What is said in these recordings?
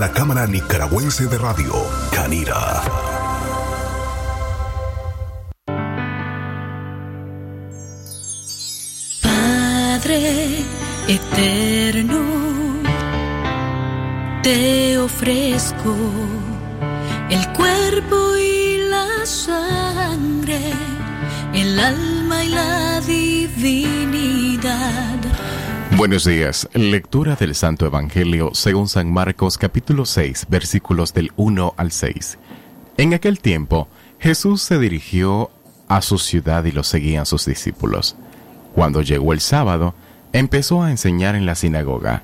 La Cámara Nicaragüense de Radio, Canira. Padre eterno, te ofrezco el cuerpo y la sangre, el alma y la divinidad Buenos días. Lectura del Santo Evangelio según San Marcos capítulo 6 versículos del 1 al 6. En aquel tiempo Jesús se dirigió a su ciudad y lo seguían sus discípulos. Cuando llegó el sábado, empezó a enseñar en la sinagoga.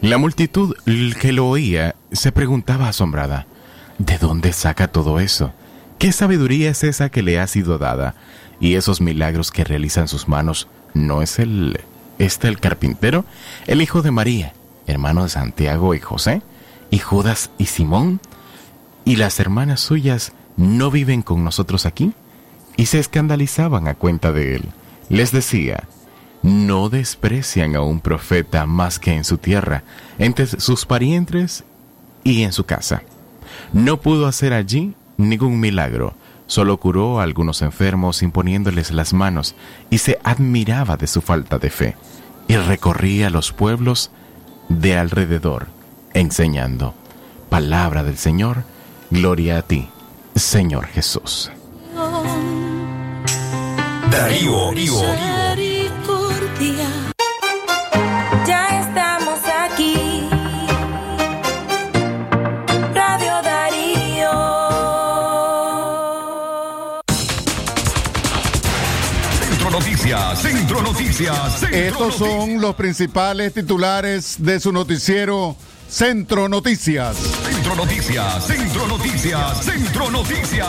La multitud que lo oía se preguntaba asombrada, ¿de dónde saca todo eso? ¿Qué sabiduría es esa que le ha sido dada? Y esos milagros que realizan sus manos, ¿no es el este el carpintero, el hijo de María, hermano de Santiago y José, y Judas y Simón, y las hermanas suyas no viven con nosotros aquí? Y se escandalizaban a cuenta de él. Les decía, no desprecian a un profeta más que en su tierra, entre sus parientes y en su casa. No pudo hacer allí ningún milagro, solo curó a algunos enfermos imponiéndoles las manos y se admiraba de su falta de fe y recorría los pueblos de alrededor, enseñando. Palabra del Señor, gloria a ti, Señor Jesús. Darío, Centro Noticias. Estos son los principales titulares de su noticiero Centro Noticias. Centro Noticias, Centro Noticias, Centro Noticias.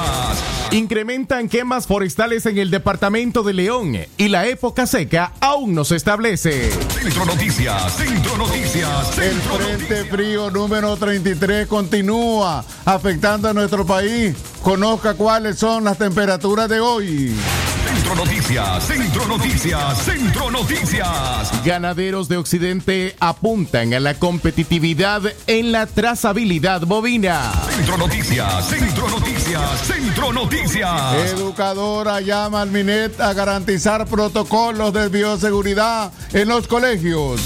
Incrementan quemas forestales en el departamento de León y la época seca aún no se establece. Centro Noticias, Centro Noticias. el Frente Frío número 33 continúa afectando a nuestro país. Conozca cuáles son las temperaturas de hoy. Centro Noticias, Centro Noticias, Centro Noticias. Ganaderos de Occidente apuntan a la competitividad en la trazabilidad bovina. Centro Noticias, Centro Noticias, Centro Noticias. Educadora llama al MINET a garantizar protocolos de bioseguridad en los colegios.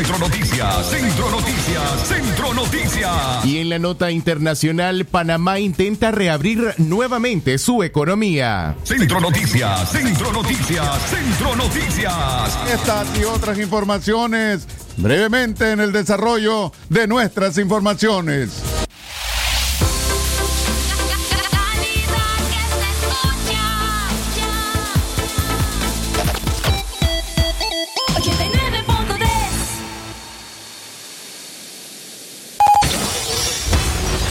Centro Noticias, Centro Noticias, Centro Noticias. Y en la nota internacional, Panamá intenta reabrir nuevamente su economía. Centro Noticias, Centro Noticias, Centro Noticias. Estas y otras informaciones brevemente en el desarrollo de nuestras informaciones.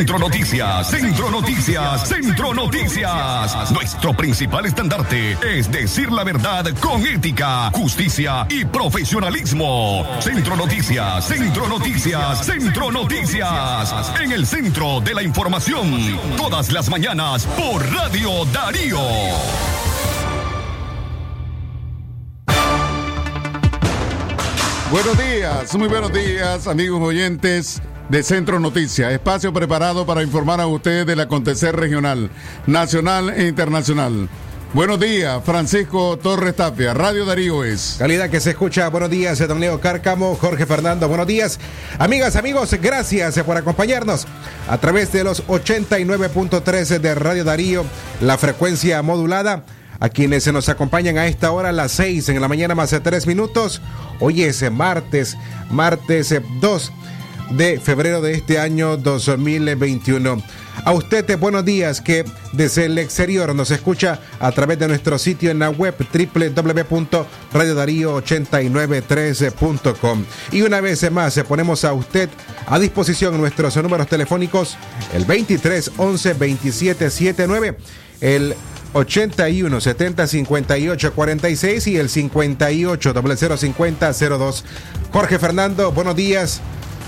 Centro Noticias, Centro Noticias, Centro Noticias. Nuestro principal estandarte es decir la verdad con ética, justicia y profesionalismo. Centro Noticias, Centro Noticias, Centro Noticias. En el centro de la información, todas las mañanas por Radio Darío. Buenos días, muy buenos días, amigos oyentes de Centro Noticias, espacio preparado para informar a ustedes del acontecer regional, nacional e internacional. Buenos días, Francisco Torres Tapia, Radio Darío es. Calidad que se escucha, buenos días, don Leo Cárcamo, Jorge Fernando, buenos días. Amigas, amigos, gracias por acompañarnos a través de los 89.13 de Radio Darío, la frecuencia modulada. A quienes se nos acompañan a esta hora, las 6 en la mañana más de 3 minutos. Hoy es martes, martes 2 de febrero de este año 2021. A usted eh, buenos días que desde el exterior nos escucha a través de nuestro sitio en la web www.radiodarío8913.com. Y una vez más eh, ponemos a usted a disposición nuestros números telefónicos el 23 11 27 79, el 81 70 58 46 y el 58 0050 02. Jorge Fernando, buenos días.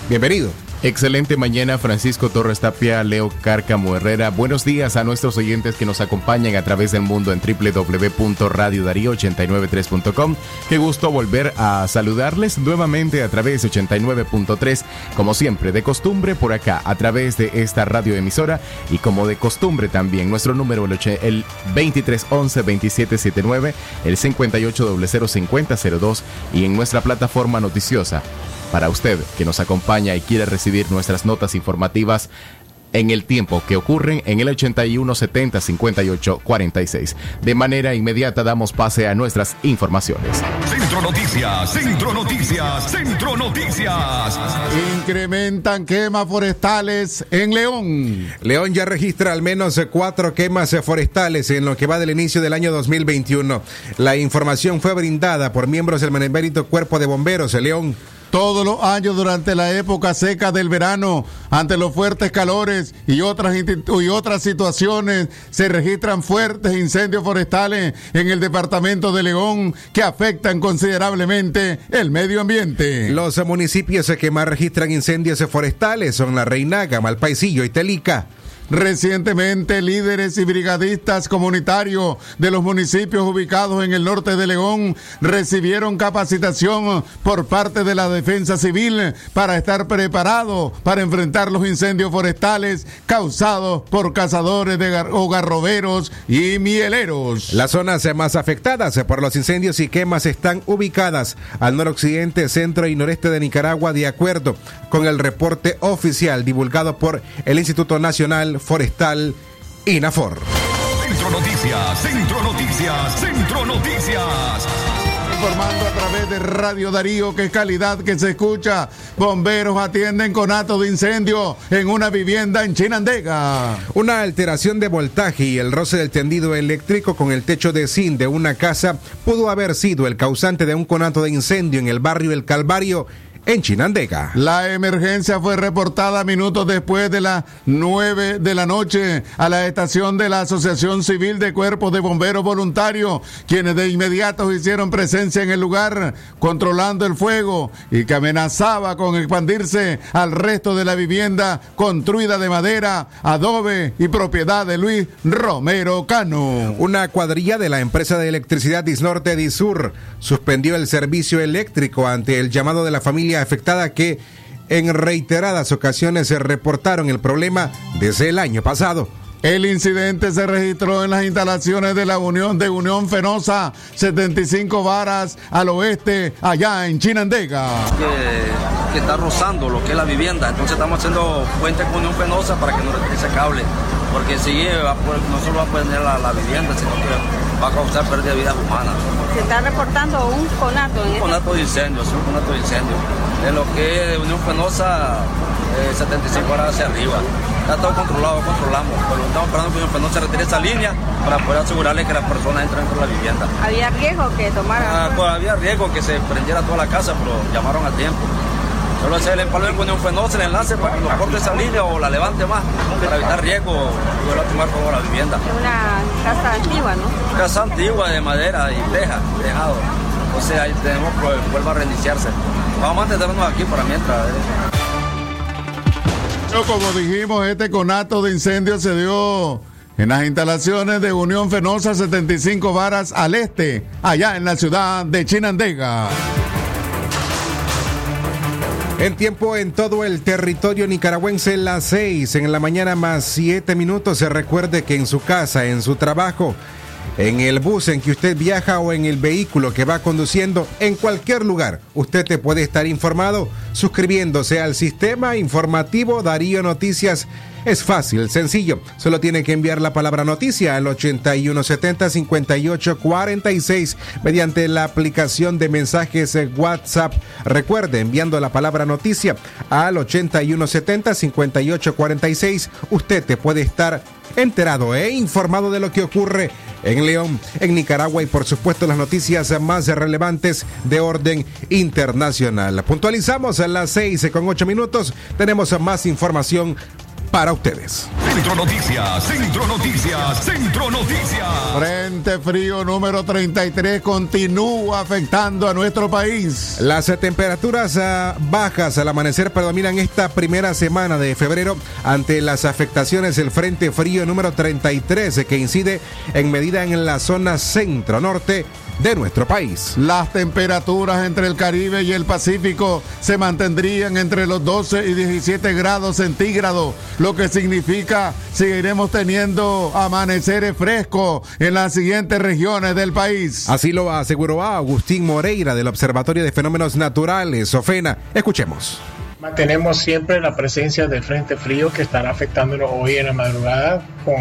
Bienvenido. Excelente mañana, Francisco Torres Tapia, Leo Cárcamo Herrera. Buenos días a nuestros oyentes que nos acompañan a través del mundo en www.radiodarío893.com. Qué gusto volver a saludarles nuevamente a través de 89.3, como siempre, de costumbre por acá, a través de esta radioemisora y como de costumbre también, nuestro número el, el 2311-2779, el 58005002 y en nuestra plataforma noticiosa para usted que nos acompaña y quiere recibir nuestras notas informativas en el tiempo que ocurren en el 81 70 58 46. De manera inmediata damos pase a nuestras informaciones. Centro Noticias, Centro Noticias, Centro Noticias. Incrementan quemas forestales en León. León ya registra al menos cuatro quemas forestales en lo que va del inicio del año 2021. La información fue brindada por miembros del Benemérito Cuerpo de Bomberos de León todos los años durante la época seca del verano, ante los fuertes calores y otras, y otras situaciones, se registran fuertes incendios forestales en el departamento de León que afectan considerablemente el medio ambiente. Los municipios que más registran incendios forestales son La Reinaga, Malpaisillo y Telica. Recientemente, líderes y brigadistas comunitarios de los municipios ubicados en el norte de León recibieron capacitación por parte de la Defensa Civil para estar preparados para enfrentar los incendios forestales causados por cazadores de o garroberos y mieleros. Las zonas más afectadas por los incendios y quemas están ubicadas al noroccidente, centro y noreste de Nicaragua, de acuerdo con el reporte oficial divulgado por el Instituto Nacional Forestal INAFOR. Centro Noticias, Centro Noticias, Centro Noticias. Informando a través de Radio Darío, que calidad que se escucha. Bomberos atienden con acto de incendio en una vivienda en Chinandega. Una alteración de voltaje y el roce del tendido eléctrico con el techo de zinc de una casa pudo haber sido el causante de un conato de incendio en el barrio El Calvario en Chinandega. La emergencia fue reportada minutos después de las 9 de la noche a la estación de la Asociación Civil de Cuerpos de Bomberos Voluntarios, quienes de inmediato hicieron presencia en el lugar, controlando el fuego y que amenazaba con expandirse al resto de la vivienda construida de madera, adobe y propiedad de Luis Romero Cano. Una cuadrilla de la empresa de electricidad Disnorte Disur suspendió el servicio eléctrico ante el llamado de la familia afectada que en reiteradas ocasiones se reportaron el problema desde el año pasado. El incidente se registró en las instalaciones de la Unión de Unión Fenosa, 75 varas al oeste, allá en Chinandega. Que, está rozando lo que es la vivienda, entonces estamos haciendo puente con Unión Fenosa para que no retire ese cable, porque si no solo va a poner la, la vivienda, sino que va a causar pérdida de vidas humanas. Se está reportando un conato en Un este conato de incendio, sí, un conato de incendio. En lo que es Unión Penosa, 75 eh, horas hacia arriba. Está todo controlado, controlamos, pero estamos esperando que Unión Penosa retire esa línea para poder asegurarle que las personas entren de la vivienda. ¿Había riesgo que tomara? Ah, había riesgo que se prendiera toda la casa, pero llamaron a tiempo. Solo hacer el empalme con un fenosa, el enlace para que nos corte esa línea o la levante más, para evitar riesgo y volver a tomar como la vivienda. Es una casa antigua, ¿no? Casa antigua de madera y teja, tejado. O sea, ahí tenemos que vuelva a reiniciarse. Vamos a mantenernos aquí para mientras. Como dijimos, este conato de incendio se dio en las instalaciones de Unión Fenosa 75 Varas al este, allá en la ciudad de Chinandega. En tiempo en todo el territorio nicaragüense, las seis en la mañana más siete minutos. Se recuerde que en su casa, en su trabajo, en el bus en que usted viaja o en el vehículo que va conduciendo, en cualquier lugar, usted te puede estar informado suscribiéndose al sistema informativo Darío Noticias es fácil, sencillo. Solo tiene que enviar la palabra noticia al 8170-5846 mediante la aplicación de mensajes WhatsApp. Recuerde, enviando la palabra noticia al 8170-5846, usted te puede estar enterado e informado de lo que ocurre en León, en Nicaragua y por supuesto las noticias más relevantes de orden internacional. Puntualizamos a las 6 con 8 minutos. Tenemos más información para ustedes. Centro Noticias, Centro Noticias, Centro Noticias. Frente frío número 33 continúa afectando a nuestro país. Las temperaturas ah, bajas al amanecer predominan esta primera semana de febrero ante las afectaciones del Frente Frío número 33 eh, que incide en medida en la zona centro-norte de nuestro país. Las temperaturas entre el Caribe y el Pacífico se mantendrían entre los 12 y 17 grados centígrados, lo que significa seguiremos teniendo amaneceres frescos en las siguientes regiones del país. Así lo aseguró Agustín Moreira del Observatorio de Fenómenos Naturales, Ofena. Escuchemos. Mantenemos siempre la presencia del frente frío que estará afectándonos hoy en la madrugada con,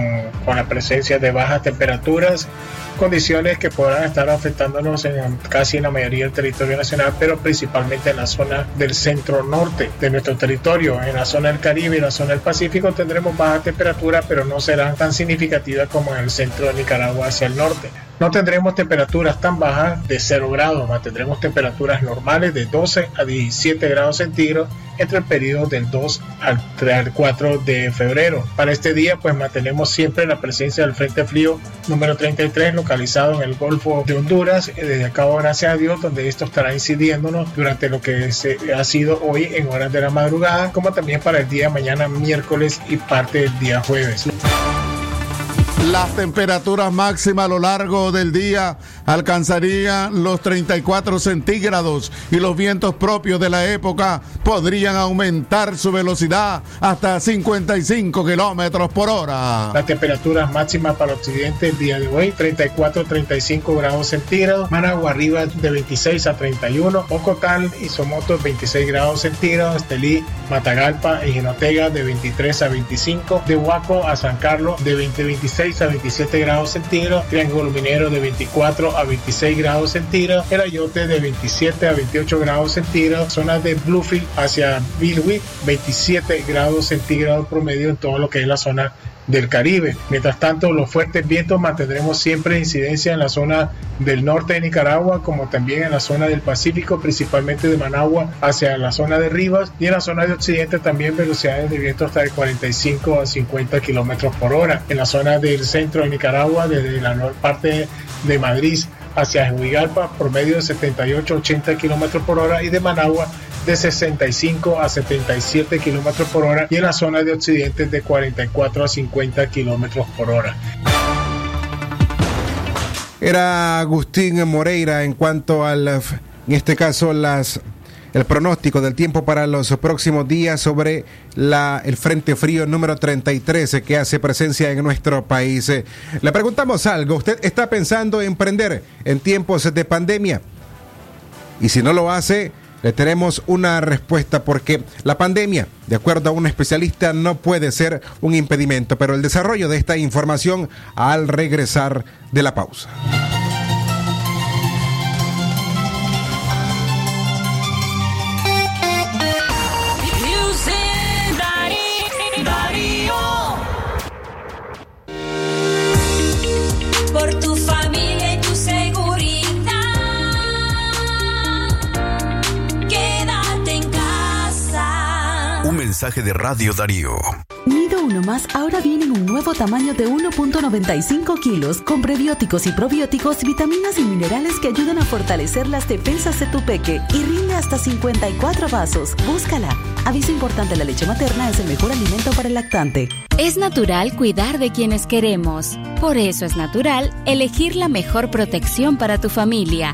con la presencia de bajas temperaturas condiciones que podrán estar afectándonos en casi en la mayoría del territorio nacional, pero principalmente en la zona del centro norte de nuestro territorio. En la zona del Caribe y la zona del Pacífico tendremos baja temperatura, pero no serán tan significativas como en el centro de Nicaragua hacia el norte. No tendremos temperaturas tan bajas de 0 grados, mantendremos temperaturas normales de 12 a 17 grados centígrados entre el periodo del 2 al 4 de febrero. Para este día, pues mantenemos siempre la presencia del Frente Frío número 33 localizado en el Golfo de Honduras, eh, desde Cabo Gracias a Dios, donde esto estará incidiéndonos durante lo que se ha sido hoy en horas de la madrugada, como también para el día de mañana miércoles y parte del día jueves. Las temperaturas máximas a lo largo del día alcanzarían los 34 centígrados y los vientos propios de la época podrían aumentar su velocidad hasta 55 kilómetros por hora. Las temperaturas máximas para occidente el día de hoy 34-35 grados centígrados, Managua arriba de 26 a 31, Ocotal y Somoto 26 grados centígrados, Estelí, Matagalpa y Jinotega de 23 a 25, de Huaco a San Carlos de 20 26 a 27 grados centígrados, Triángulo Minero de 24 a 26 grados centígrados, El Ayote de 27 a 28 grados centígrados, zona de Bluefield hacia Billwick 27 grados centígrados promedio en todo lo que es la zona del Caribe. Mientras tanto, los fuertes vientos mantendremos siempre incidencia en la zona del norte de Nicaragua, como también en la zona del Pacífico, principalmente de Managua hacia la zona de Rivas y en la zona de Occidente también velocidades de viento hasta de 45 a 50 kilómetros por hora. En la zona del centro de Nicaragua, desde la parte de Madrid hacia Huigalpa, promedio de 78 a 80 kilómetros por hora y de Managua de 65 a 77 kilómetros por hora y en la zona de occidente de 44 a 50 kilómetros por hora. Era Agustín Moreira en cuanto al, en este caso, las el pronóstico del tiempo para los próximos días sobre la, el Frente Frío número 33 que hace presencia en nuestro país. Le preguntamos algo, ¿usted está pensando en emprender en tiempos de pandemia? Y si no lo hace, le tenemos una respuesta porque la pandemia, de acuerdo a un especialista, no puede ser un impedimento, pero el desarrollo de esta información al regresar de la pausa. Mensaje de Radio Darío. Nido Uno Más ahora viene en un nuevo tamaño de 1.95 kilos con prebióticos y probióticos, vitaminas y minerales que ayudan a fortalecer las defensas de tu peque y rinde hasta 54 vasos. Búscala. Aviso importante, la leche materna es el mejor alimento para el lactante. Es natural cuidar de quienes queremos. Por eso es natural elegir la mejor protección para tu familia.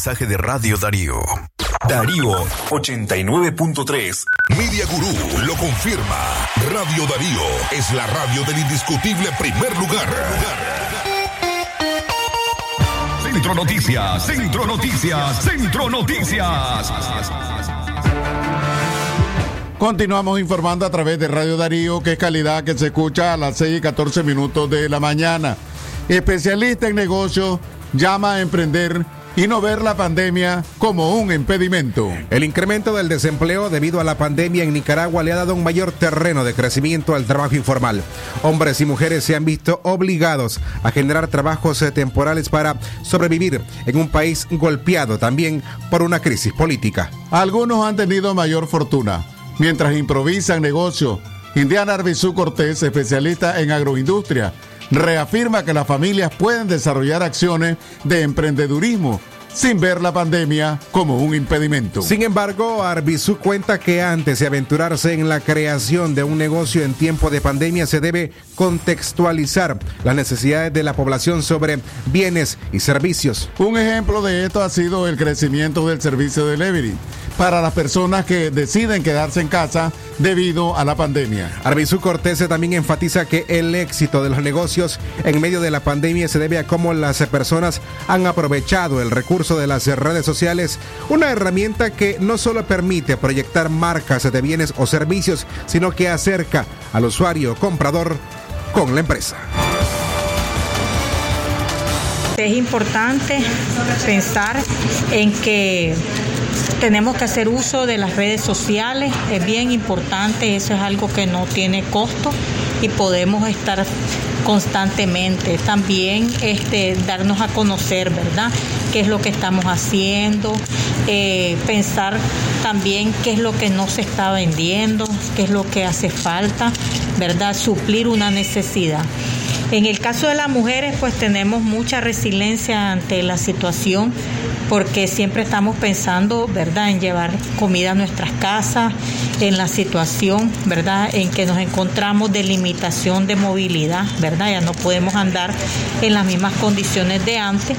Mensaje de Radio Darío. Darío 89.3. Media Gurú lo confirma. Radio Darío es la radio del indiscutible primer lugar. Centro Noticias, Centro Noticias, Centro Noticias. Continuamos informando a través de Radio Darío, que es calidad que se escucha a las 6 y 14 minutos de la mañana. Especialista en negocios llama a emprender y no ver la pandemia como un impedimento. El incremento del desempleo debido a la pandemia en Nicaragua le ha dado un mayor terreno de crecimiento al trabajo informal. Hombres y mujeres se han visto obligados a generar trabajos eh, temporales para sobrevivir en un país golpeado también por una crisis política. Algunos han tenido mayor fortuna mientras improvisan negocios. Indiana Arbizú Cortés, especialista en agroindustria, reafirma que las familias pueden desarrollar acciones de emprendedurismo sin ver la pandemia como un impedimento. Sin embargo, Arbizú cuenta que antes de aventurarse en la creación de un negocio en tiempo de pandemia se debe contextualizar las necesidades de la población sobre bienes y servicios. Un ejemplo de esto ha sido el crecimiento del servicio de delivery para las personas que deciden quedarse en casa debido a la pandemia. Arbizú Cortés también enfatiza que el éxito de los negocios en medio de la pandemia se debe a cómo las personas han aprovechado el recurso de las redes sociales, una herramienta que no solo permite proyectar marcas de bienes o servicios, sino que acerca al usuario comprador con la empresa. Es importante pensar en que tenemos que hacer uso de las redes sociales, es bien importante, eso es algo que no tiene costo y podemos estar constantemente. También este, darnos a conocer, ¿verdad? ¿Qué es lo que estamos haciendo? Eh, pensar también qué es lo que no se está vendiendo, qué es lo que hace falta, ¿verdad? Suplir una necesidad. En el caso de las mujeres, pues tenemos mucha resiliencia ante la situación porque siempre estamos pensando, ¿verdad?, en llevar comida a nuestras casas, en la situación, ¿verdad?, en que nos encontramos de limitación de movilidad, ¿verdad? Ya no podemos andar en las mismas condiciones de antes.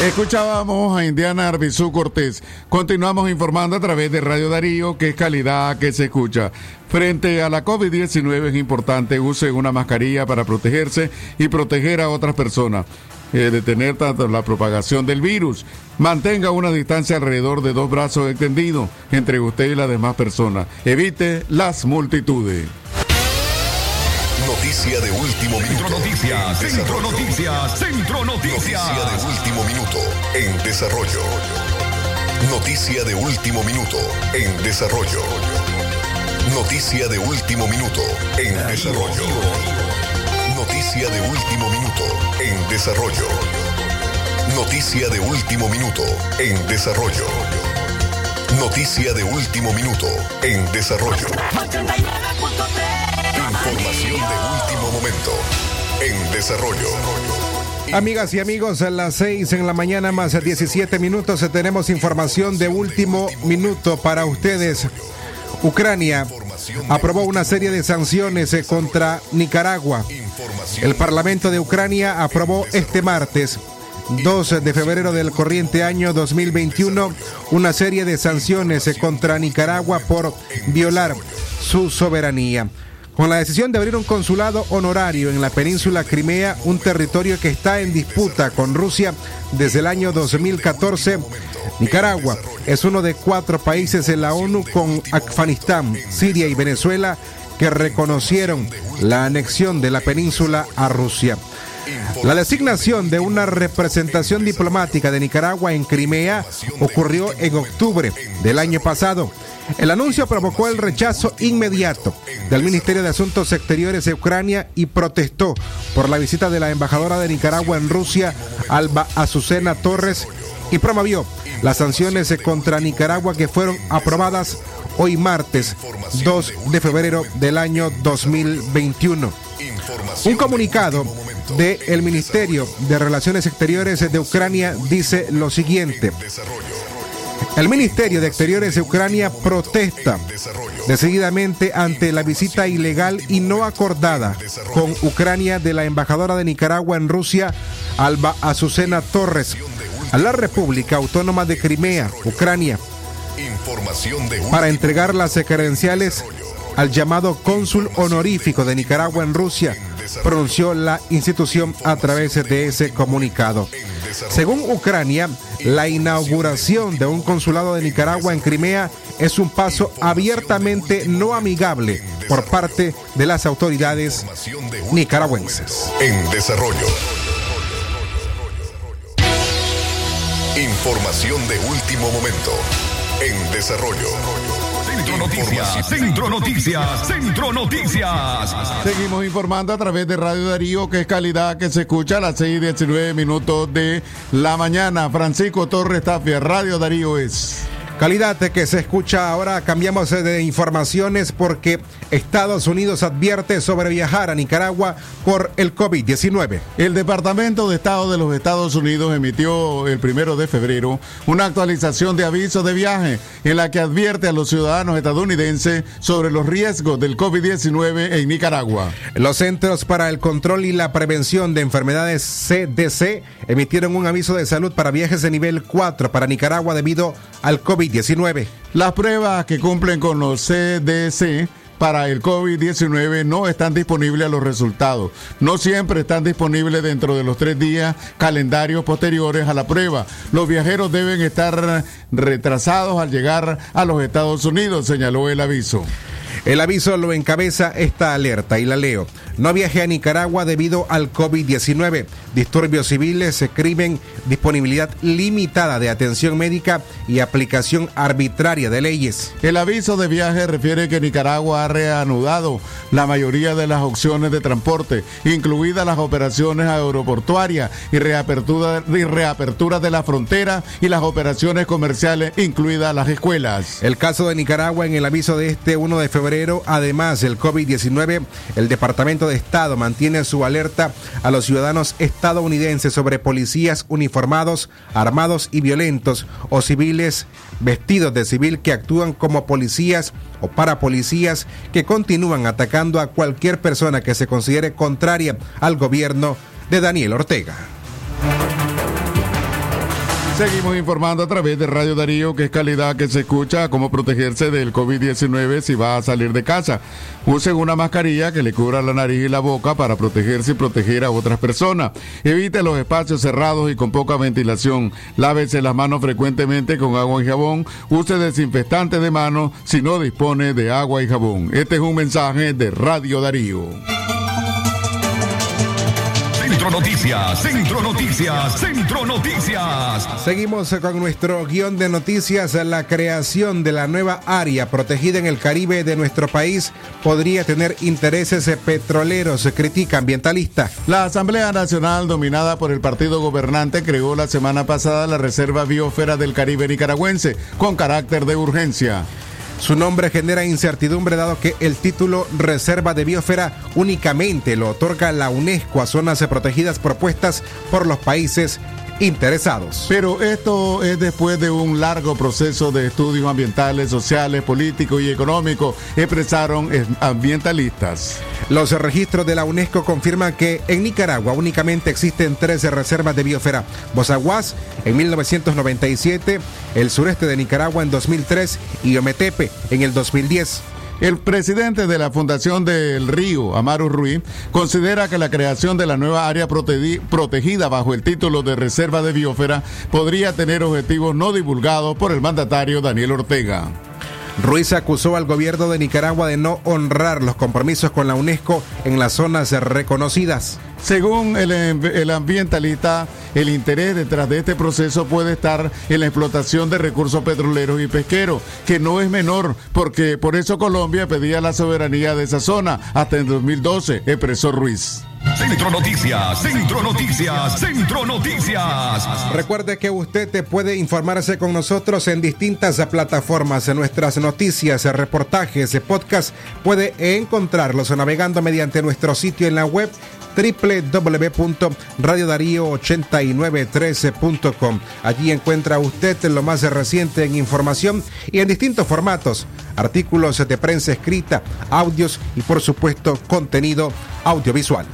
Escuchábamos a Indiana Arbizú Cortés. Continuamos informando a través de Radio Darío, que es calidad que se escucha. Frente a la COVID-19 es importante use una mascarilla para protegerse y proteger a otras personas. Eh, detener la propagación del virus. Mantenga una distancia alrededor de dos brazos extendidos entre usted y las demás personas. Evite las multitudes. Noticia de último minuto. Centro Noticias, Centro Noticias, Centro Noticias. Noticia de último minuto en desarrollo. Noticia de último minuto en desarrollo. Noticia de último minuto en desarrollo. Noticia de último minuto en desarrollo. Noticia de último minuto en desarrollo. Noticia de último minuto en desarrollo. Información de último momento en desarrollo. Amigas y amigos, a las 6 en la mañana más 17 minutos tenemos información de último minuto para ustedes. Ucrania aprobó una serie de sanciones eh, contra Nicaragua. El Parlamento de Ucrania aprobó este martes 2 de febrero del corriente año 2021 una serie de sanciones eh, contra Nicaragua por violar su soberanía. Con la decisión de abrir un consulado honorario en la península Crimea, un territorio que está en disputa con Rusia desde el año 2014, Nicaragua es uno de cuatro países en la ONU con Afganistán, Siria y Venezuela que reconocieron la anexión de la península a Rusia. La designación de una representación diplomática de Nicaragua en Crimea ocurrió en octubre del año pasado. El anuncio provocó el rechazo inmediato del Ministerio de Asuntos Exteriores de Ucrania y protestó por la visita de la embajadora de Nicaragua en Rusia, Alba Azucena Torres, y promovió las sanciones contra Nicaragua que fueron aprobadas hoy martes 2 de febrero del año 2021. Un comunicado del Ministerio de Relaciones Exteriores de Ucrania dice lo siguiente. El Ministerio de Exteriores de Ucrania protesta decididamente ante la visita ilegal y no acordada con Ucrania de la embajadora de Nicaragua en Rusia, Alba Azucena Torres, a la República Autónoma de Crimea, Ucrania, para entregar las credenciales al llamado cónsul honorífico de Nicaragua en Rusia, pronunció la institución a través de ese comunicado. Según Ucrania, la inauguración de un consulado de Nicaragua en Crimea es un paso abiertamente no amigable por parte de las autoridades nicaragüenses. en desarrollo. Información de último momento. En desarrollo. Centro Noticias, Centro Noticias, Centro Noticias. Seguimos informando a través de Radio Darío, que es calidad que se escucha a las 6 y 19 minutos de la mañana. Francisco Torres Tapia, Radio Darío es. Calidad que se escucha ahora, cambiamos de informaciones porque Estados Unidos advierte sobre viajar a Nicaragua por el COVID-19. El Departamento de Estado de los Estados Unidos emitió el primero de febrero una actualización de aviso de viaje en la que advierte a los ciudadanos estadounidenses sobre los riesgos del COVID-19 en Nicaragua. Los Centros para el Control y la Prevención de Enfermedades CDC emitieron un aviso de salud para viajes de nivel 4 para Nicaragua debido al COVID-19. Las pruebas que cumplen con los CDC para el COVID-19 no están disponibles a los resultados. No siempre están disponibles dentro de los tres días calendarios posteriores a la prueba. Los viajeros deben estar retrasados al llegar a los Estados Unidos, señaló el aviso. El aviso lo encabeza esta alerta y la leo. No viaje a Nicaragua debido al COVID-19. Disturbios civiles, crimen, disponibilidad limitada de atención médica y aplicación arbitraria de leyes. El aviso de viaje refiere que Nicaragua ha reanudado la mayoría de las opciones de transporte, incluidas las operaciones aeroportuarias y reapertura, y reapertura de la frontera y las operaciones comerciales, incluidas las escuelas. El caso de Nicaragua en el aviso de este 1 de febrero, además del COVID-19, el Departamento de Estado mantiene su alerta a los ciudadanos estadounidenses sobre policías uniformados, armados y violentos o civiles vestidos de civil que actúan como policías o parapolicías que continúan atacando a cualquier persona que se considere contraria al gobierno de Daniel Ortega. Seguimos informando a través de Radio Darío, que es calidad que se escucha, cómo protegerse del COVID-19 si va a salir de casa. Usen una mascarilla que le cubra la nariz y la boca para protegerse y proteger a otras personas. Evite los espacios cerrados y con poca ventilación. Lávese las manos frecuentemente con agua y jabón. Use desinfectante de manos si no dispone de agua y jabón. Este es un mensaje de Radio Darío. Centro Noticias, Centro Noticias, Centro Noticias. Seguimos con nuestro guion de noticias. La creación de la nueva área protegida en el Caribe de nuestro país podría tener intereses petroleros, critica ambientalista. La Asamblea Nacional, dominada por el partido gobernante, creó la semana pasada la Reserva Biosfera del Caribe Nicaragüense, con carácter de urgencia. Su nombre genera incertidumbre dado que el título Reserva de Biosfera únicamente lo otorga la UNESCO a zonas protegidas propuestas por los países interesados. Pero esto es después de un largo proceso de estudios ambientales, sociales, políticos y económicos, expresaron ambientalistas. Los registros de la UNESCO confirman que en Nicaragua únicamente existen 13 reservas de biosfera. Bozaguas en 1997, el sureste de Nicaragua en 2003 y Ometepe en el 2010. El presidente de la Fundación del Río, Amaru Ruiz, considera que la creación de la nueva área protegi- protegida bajo el título de Reserva de Biosfera podría tener objetivos no divulgados por el mandatario Daniel Ortega. Ruiz acusó al gobierno de Nicaragua de no honrar los compromisos con la UNESCO en las zonas reconocidas. Según el, el, ambientalista, el interés detrás de este proceso puede estar en la explotación de recursos petroleros y pesqueros, que no es menor, porque por eso Colombia pedía la soberanía de esa zona hasta en 2012, expresó Ruiz. Centro Noticias, Centro Noticias, Centro Noticias. Recuerde que usted te puede informarse con nosotros en distintas plataformas, en nuestras noticias, reportajes, podcast. Puede encontrarlos navegando mediante nuestro sitio en la web www.radiodarío8913.com. Allí encuentra usted lo más reciente en información y en distintos formatos, artículos de prensa escrita, audios y por supuesto contenido audiovisual.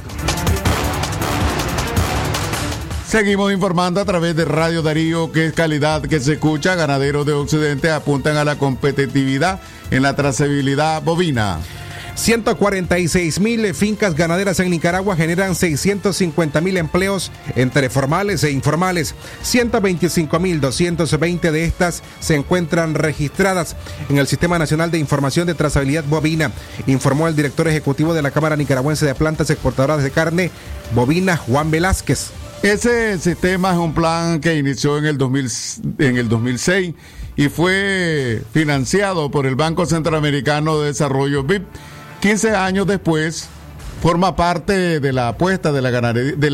Seguimos informando a través de Radio Darío, que es calidad que se escucha. Ganaderos de Occidente apuntan a la competitividad en la trazabilidad bovina. 146 mil fincas ganaderas en Nicaragua generan 650 mil empleos entre formales e informales. 125 mil 220 de estas se encuentran registradas en el Sistema Nacional de Información de Trazabilidad Bovina, informó el director ejecutivo de la Cámara Nicaragüense de Plantas Exportadoras de Carne, Bovina, Juan Velázquez. Ese sistema es un plan que inició en el, 2000, en el 2006 y fue financiado por el Banco Centroamericano de Desarrollo BIP 15 años después, forma parte de la apuesta de la,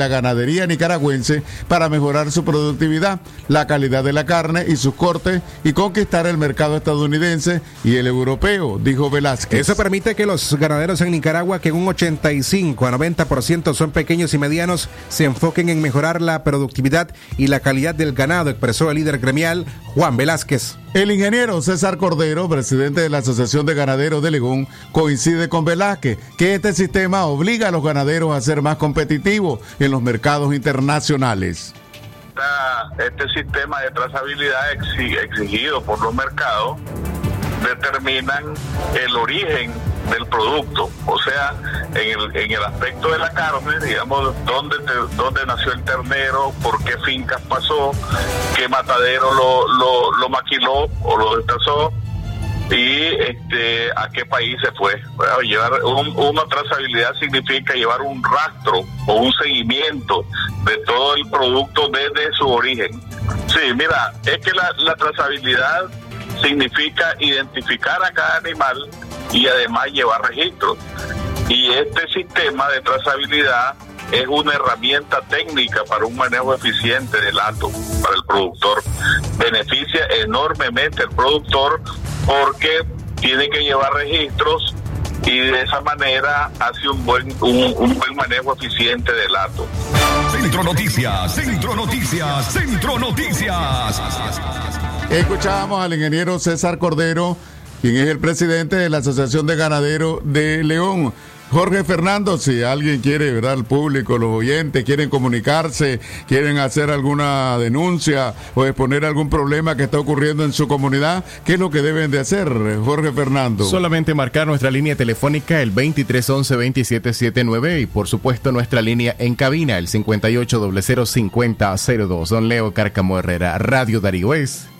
ganadería, nicaragüense para mejorar su productividad, la calidad de la carne y sus cortes y conquistar el mercado estadounidense y el europeo, dijo Velázquez. Eso permite que los ganaderos en Nicaragua, que un 85 a 90% son pequeños y medianos, se enfoquen en mejorar la productividad y la calidad del ganado, expresó el líder gremial Juan Velázquez. El ingeniero César Cordero, presidente de la Asociación de Ganaderos de Legón, coincide con Velázquez que este sistema obliga a los ganaderos a ser más competitivos en los mercados internacionales. Este sistema de trazabilidad exigido por los mercados determinan el origen del producto, o sea, en el, en el aspecto de la carne, digamos, dónde, dónde nació el ternero, por qué fincas pasó, qué matadero lo, lo, maquiló o lo destazó y este a qué país se fue. llevar una trazabilidad significa llevar un rastro o un seguimiento de todo el producto desde su origen. Sí, mira, es que la, la trazabilidad significa identificar a cada animal y además llevar registros. Y este sistema de trazabilidad es una herramienta técnica para un manejo eficiente del hato para el productor. Beneficia enormemente al productor porque tiene que llevar registros y de esa manera hace un buen, un, buen manejo eficiente del hato. Centro Noticias, Centro Noticias, Centro Noticias. Escuchábamos al ingeniero César Cordero, quien es el presidente de la Asociación de Ganaderos de León. Jorge Fernando, si alguien quiere, ¿verdad? El público, los oyentes quieren comunicarse, quieren hacer alguna denuncia o exponer algún problema que está ocurriendo en su comunidad, ¿qué es lo que deben de hacer, Jorge Fernando? Solamente marcar nuestra línea telefónica el 2311-2779 y por supuesto nuestra línea en cabina el 58005002. Don Leo Cárcamo Herrera, Radio Darío es.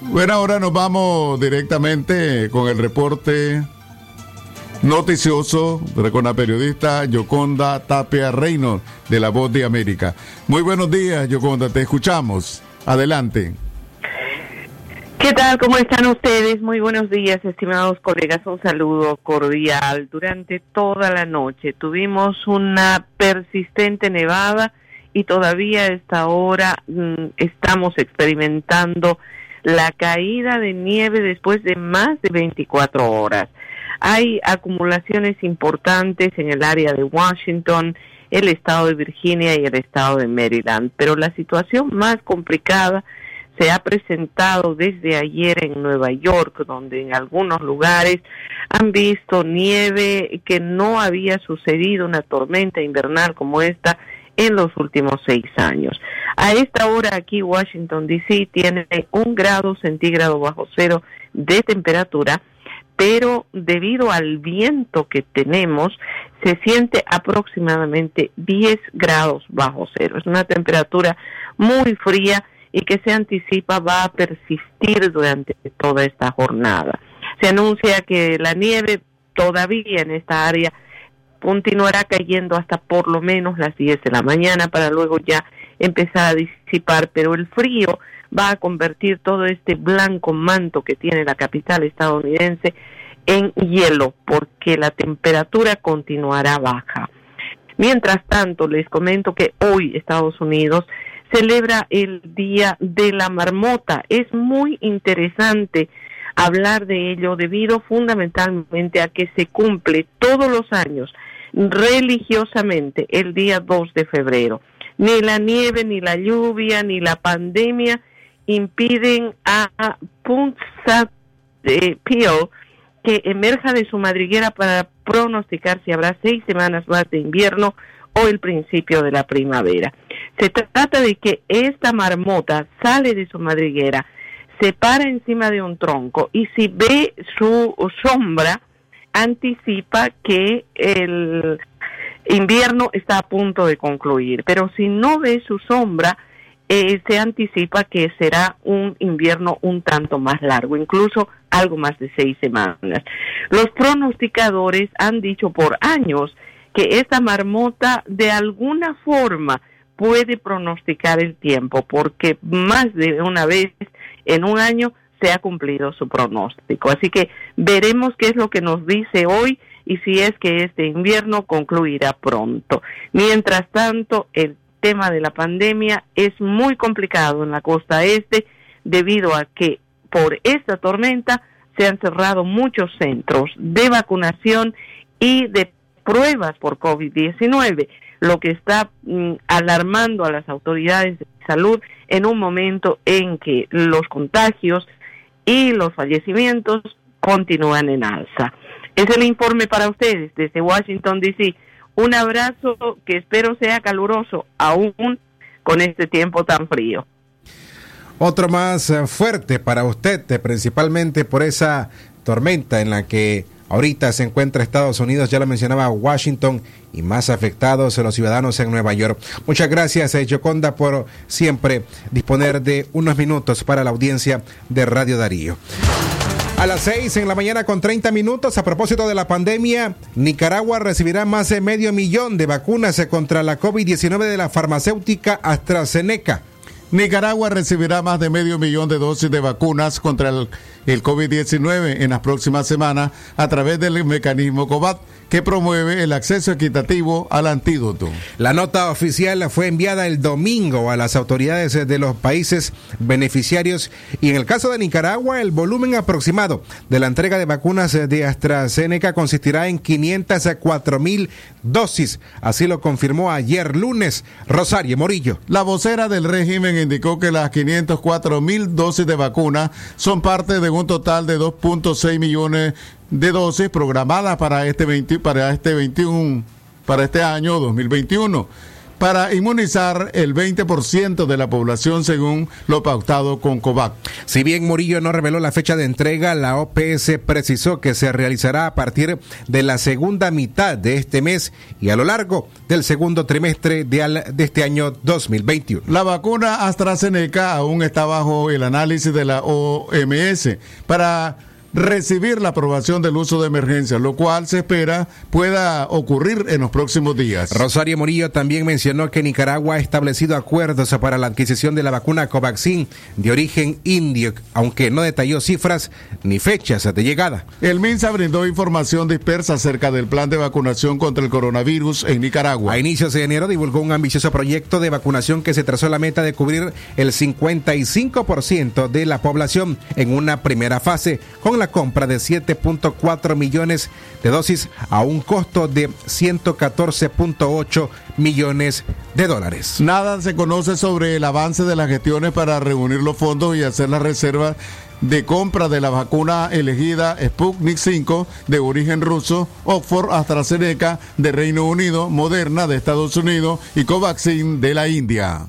Bueno, ahora nos vamos directamente con el reporte noticioso con la periodista Yoconda Tapia Reynolds de La Voz de América. Muy buenos días, Yoconda, te escuchamos. Adelante. ¿Qué tal? ¿Cómo están ustedes? Muy buenos días, estimados colegas. Un saludo cordial. Durante toda la noche tuvimos una persistente nevada y todavía a esta hora mm, estamos experimentando la caída de nieve después de más de 24 horas. Hay acumulaciones importantes en el área de Washington, el estado de Virginia y el estado de Maryland, pero la situación más complicada se ha presentado desde ayer en Nueva York, donde en algunos lugares han visto nieve que no había sucedido una tormenta invernal como esta en los últimos seis años. A esta hora aquí Washington DC tiene un grado centígrado bajo cero de temperatura pero debido al viento que tenemos, se siente aproximadamente 10 grados bajo cero. Es una temperatura muy fría y que se anticipa va a persistir durante toda esta jornada. Se anuncia que la nieve todavía en esta área continuará cayendo hasta por lo menos las 10 de la mañana para luego ya empezar a disipar, pero el frío va a convertir todo este blanco manto que tiene la capital estadounidense en hielo porque la temperatura continuará baja. Mientras tanto, les comento que hoy Estados Unidos celebra el Día de la Marmota. Es muy interesante hablar de ello debido fundamentalmente a que se cumple todos los años religiosamente el día 2 de febrero. Ni la nieve, ni la lluvia, ni la pandemia impiden a Punza de Pio que emerja de su madriguera para pronosticar si habrá seis semanas más de invierno o el principio de la primavera. Se trata de que esta marmota sale de su madriguera, se para encima de un tronco y si ve su sombra, anticipa que el invierno está a punto de concluir. Pero si no ve su sombra, eh, se anticipa que será un invierno un tanto más largo, incluso algo más de seis semanas. Los pronosticadores han dicho por años que esta marmota de alguna forma puede pronosticar el tiempo, porque más de una vez en un año se ha cumplido su pronóstico. Así que veremos qué es lo que nos dice hoy y si es que este invierno concluirá pronto. Mientras tanto, el tema de la pandemia es muy complicado en la costa este debido a que por esta tormenta se han cerrado muchos centros de vacunación y de pruebas por COVID-19, lo que está mm, alarmando a las autoridades de salud en un momento en que los contagios y los fallecimientos continúan en alza. Es el informe para ustedes desde Washington, D.C. Un abrazo que espero sea caluroso, aún con este tiempo tan frío. Otro más eh, fuerte para usted, eh, principalmente por esa tormenta en la que ahorita se encuentra Estados Unidos, ya lo mencionaba Washington y más afectados los ciudadanos en Nueva York. Muchas gracias, eh, Yoconda, por siempre disponer de unos minutos para la audiencia de Radio Darío. A las 6 en la mañana con 30 minutos, a propósito de la pandemia, Nicaragua recibirá más de medio millón de vacunas contra la COVID-19 de la farmacéutica AstraZeneca. Nicaragua recibirá más de medio millón de dosis de vacunas contra el, el COVID-19 en las próximas semanas a través del mecanismo COVAX que promueve el acceso equitativo al antídoto. La nota oficial fue enviada el domingo a las autoridades de los países beneficiarios y en el caso de Nicaragua el volumen aproximado de la entrega de vacunas de AstraZeneca consistirá en 504 mil dosis. Así lo confirmó ayer lunes Rosario Morillo. La vocera del régimen indicó que las 504 mil dosis de vacuna son parte de un total de 2.6 millones de dosis programadas para este 20, para este 21 para este año 2021 para inmunizar el 20% de la población según lo pautado con COVAX. Si bien Murillo no reveló la fecha de entrega, la OPS precisó que se realizará a partir de la segunda mitad de este mes y a lo largo del segundo trimestre de, al, de este año 2021. La vacuna AstraZeneca aún está bajo el análisis de la OMS para recibir la aprobación del uso de emergencia, lo cual se espera pueda ocurrir en los próximos días. Rosario Murillo también mencionó que Nicaragua ha establecido acuerdos para la adquisición de la vacuna Covaxin de origen indio, aunque no detalló cifras ni fechas de llegada. El MINSA brindó información dispersa acerca del plan de vacunación contra el coronavirus en Nicaragua. A inicios de enero divulgó un ambicioso proyecto de vacunación que se trazó la meta de cubrir el 55% de la población en una primera fase, con la compra de 7.4 millones de dosis a un costo de 114.8 millones de dólares. Nada se conoce sobre el avance de las gestiones para reunir los fondos y hacer la reserva de compra de la vacuna elegida Sputnik 5 de origen ruso, Oxford AstraZeneca de Reino Unido, Moderna de Estados Unidos y Covaxin de la India.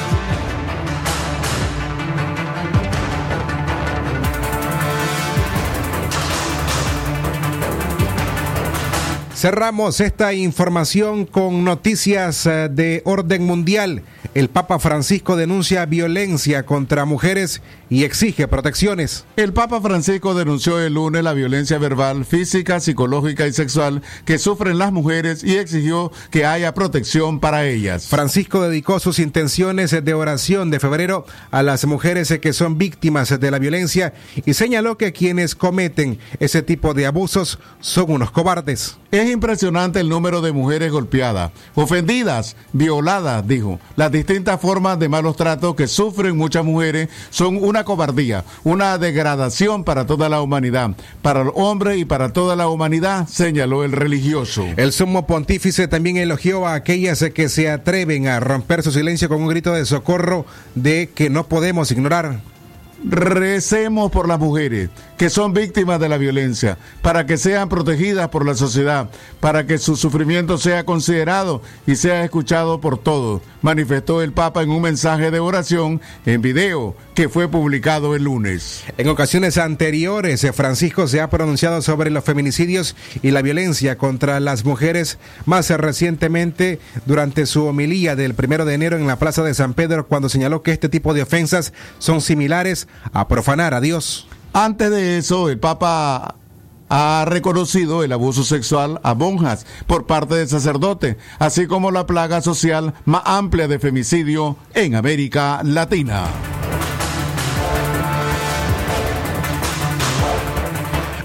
Cerramos esta información con noticias eh, de orden mundial. El Papa Francisco denuncia violencia contra mujeres y exige protecciones. El Papa Francisco denunció el lunes la violencia verbal, física, psicológica y sexual que sufren las mujeres y exigió que haya protección para ellas. Francisco dedicó sus intenciones de oración de febrero a las mujeres que son víctimas de la violencia y señaló que quienes cometen ese tipo de abusos son unos cobardes. Es impresionante el número de mujeres golpeadas, ofendidas, violadas, dijo. Las distintas formas de malos tratos que sufren muchas mujeres son una cobardía, una degradación para toda la humanidad, para el hombre y para toda la humanidad, señaló el religioso. El sumo pontífice también elogió a aquellas que se atreven a romper su silencio con un grito de socorro de que no podemos ignorar. Recemos por las mujeres que son víctimas de la violencia, para que sean protegidas por la sociedad, para que su sufrimiento sea considerado y sea escuchado por todos, manifestó el Papa en un mensaje de oración en video que fue publicado el lunes. En ocasiones anteriores, Francisco se ha pronunciado sobre los feminicidios y la violencia contra las mujeres, más recientemente durante su homilía del primero de enero en la Plaza de San Pedro, cuando señaló que este tipo de ofensas son similares a profanar a Dios. Antes de eso, el Papa ha reconocido el abuso sexual a monjas por parte del sacerdote, así como la plaga social más amplia de femicidio en América Latina.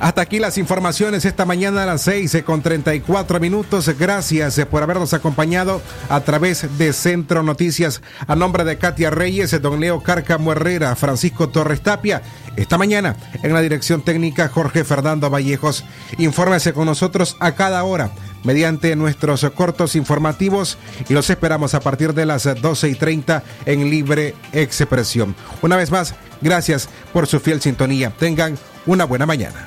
Hasta aquí las informaciones esta mañana a las 6 eh, con 34 minutos. Gracias por habernos acompañado a través de Centro Noticias. A nombre de Katia Reyes, don Leo Cárcamo Herrera, Francisco Torres Tapia. Esta mañana en la dirección técnica Jorge Fernando Vallejos. Infórmese con nosotros a cada hora mediante nuestros cortos informativos y los esperamos a partir de las 12 y 30 en libre expresión. Una vez más, gracias por su fiel sintonía. Tengan una buena mañana.